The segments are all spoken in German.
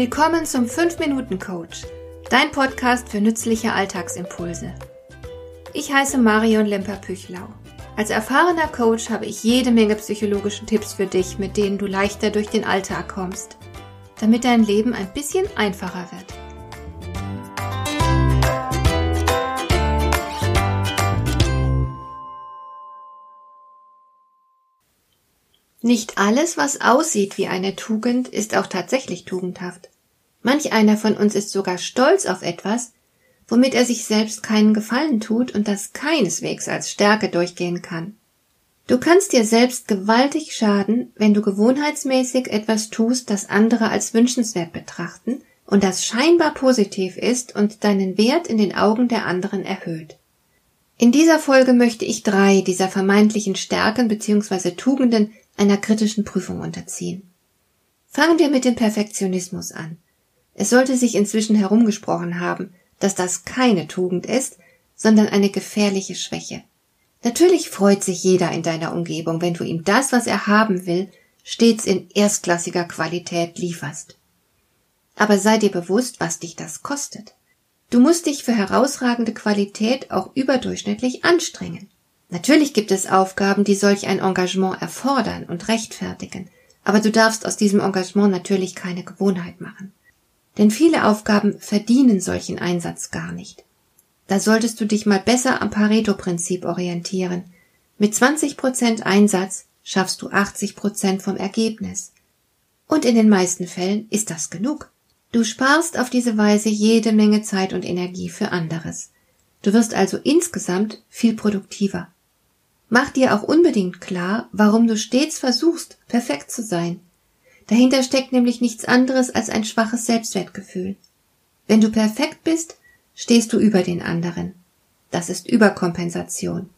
Willkommen zum 5-Minuten-Coach, dein Podcast für nützliche Alltagsimpulse. Ich heiße Marion Lemper-Püchlau. Als erfahrener Coach habe ich jede Menge psychologische Tipps für dich, mit denen du leichter durch den Alltag kommst, damit dein Leben ein bisschen einfacher wird. Nicht alles, was aussieht wie eine Tugend, ist auch tatsächlich tugendhaft. Manch einer von uns ist sogar stolz auf etwas, womit er sich selbst keinen Gefallen tut und das keineswegs als Stärke durchgehen kann. Du kannst dir selbst gewaltig schaden, wenn du gewohnheitsmäßig etwas tust, das andere als wünschenswert betrachten und das scheinbar positiv ist und deinen Wert in den Augen der anderen erhöht. In dieser Folge möchte ich drei dieser vermeintlichen Stärken bzw. Tugenden einer kritischen Prüfung unterziehen. Fangen wir mit dem Perfektionismus an. Es sollte sich inzwischen herumgesprochen haben, dass das keine Tugend ist, sondern eine gefährliche Schwäche. Natürlich freut sich jeder in deiner Umgebung, wenn du ihm das, was er haben will, stets in erstklassiger Qualität lieferst. Aber sei dir bewusst, was dich das kostet. Du musst dich für herausragende Qualität auch überdurchschnittlich anstrengen. Natürlich gibt es Aufgaben, die solch ein Engagement erfordern und rechtfertigen, aber du darfst aus diesem Engagement natürlich keine Gewohnheit machen. Denn viele Aufgaben verdienen solchen Einsatz gar nicht. Da solltest du dich mal besser am Pareto-Prinzip orientieren. Mit 20% Einsatz schaffst du 80% vom Ergebnis. Und in den meisten Fällen ist das genug. Du sparst auf diese Weise jede Menge Zeit und Energie für anderes. Du wirst also insgesamt viel produktiver. Mach dir auch unbedingt klar, warum du stets versuchst, perfekt zu sein. Dahinter steckt nämlich nichts anderes als ein schwaches Selbstwertgefühl. Wenn du perfekt bist, stehst du über den anderen. Das ist Überkompensation.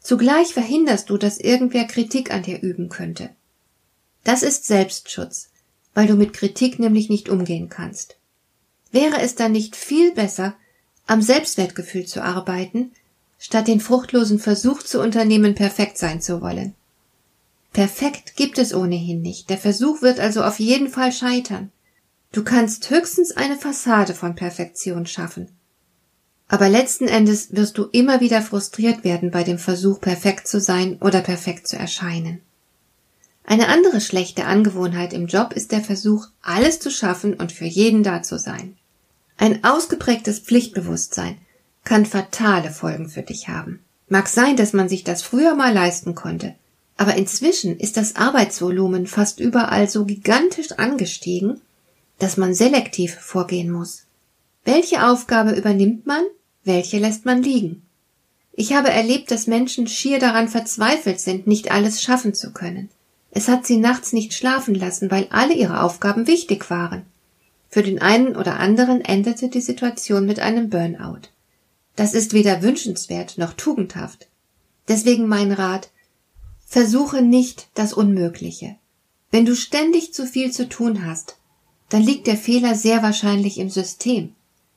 Zugleich verhinderst du, dass irgendwer Kritik an dir üben könnte. Das ist Selbstschutz, weil du mit Kritik nämlich nicht umgehen kannst. Wäre es dann nicht viel besser, am Selbstwertgefühl zu arbeiten, statt den fruchtlosen Versuch zu unternehmen, perfekt sein zu wollen. Perfekt gibt es ohnehin nicht, der Versuch wird also auf jeden Fall scheitern. Du kannst höchstens eine Fassade von Perfektion schaffen. Aber letzten Endes wirst du immer wieder frustriert werden bei dem Versuch, perfekt zu sein oder perfekt zu erscheinen. Eine andere schlechte Angewohnheit im Job ist der Versuch, alles zu schaffen und für jeden da zu sein. Ein ausgeprägtes Pflichtbewusstsein, kann fatale Folgen für dich haben. Mag sein, dass man sich das früher mal leisten konnte, aber inzwischen ist das Arbeitsvolumen fast überall so gigantisch angestiegen, dass man selektiv vorgehen muss. Welche Aufgabe übernimmt man, welche lässt man liegen? Ich habe erlebt, dass Menschen schier daran verzweifelt sind, nicht alles schaffen zu können. Es hat sie nachts nicht schlafen lassen, weil alle ihre Aufgaben wichtig waren. Für den einen oder anderen endete die Situation mit einem Burnout. Das ist weder wünschenswert noch tugendhaft. Deswegen mein Rat, versuche nicht das Unmögliche. Wenn du ständig zu viel zu tun hast, dann liegt der Fehler sehr wahrscheinlich im System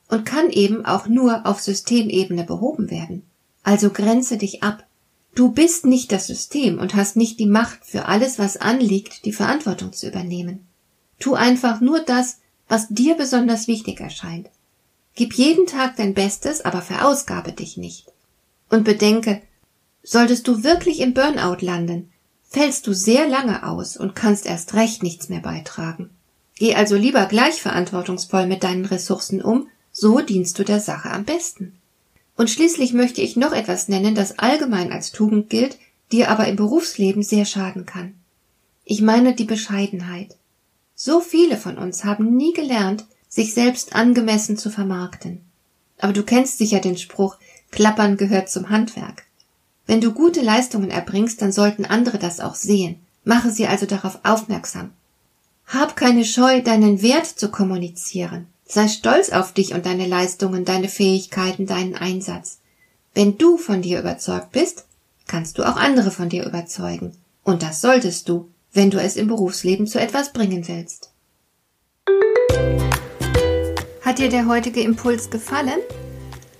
und kann eben auch nur auf Systemebene behoben werden. Also grenze dich ab. Du bist nicht das System und hast nicht die Macht für alles, was anliegt, die Verantwortung zu übernehmen. Tu einfach nur das, was dir besonders wichtig erscheint. Gib jeden Tag dein Bestes, aber verausgabe dich nicht. Und bedenke, solltest du wirklich im Burnout landen, fällst du sehr lange aus und kannst erst recht nichts mehr beitragen. Geh also lieber gleich verantwortungsvoll mit deinen Ressourcen um, so dienst du der Sache am besten. Und schließlich möchte ich noch etwas nennen, das allgemein als Tugend gilt, dir aber im Berufsleben sehr schaden kann. Ich meine die Bescheidenheit. So viele von uns haben nie gelernt, sich selbst angemessen zu vermarkten. Aber du kennst sicher den Spruch, Klappern gehört zum Handwerk. Wenn du gute Leistungen erbringst, dann sollten andere das auch sehen. Mache sie also darauf aufmerksam. Hab keine Scheu, deinen Wert zu kommunizieren. Sei stolz auf dich und deine Leistungen, deine Fähigkeiten, deinen Einsatz. Wenn du von dir überzeugt bist, kannst du auch andere von dir überzeugen. Und das solltest du, wenn du es im Berufsleben zu etwas bringen willst. Hat dir der heutige Impuls gefallen?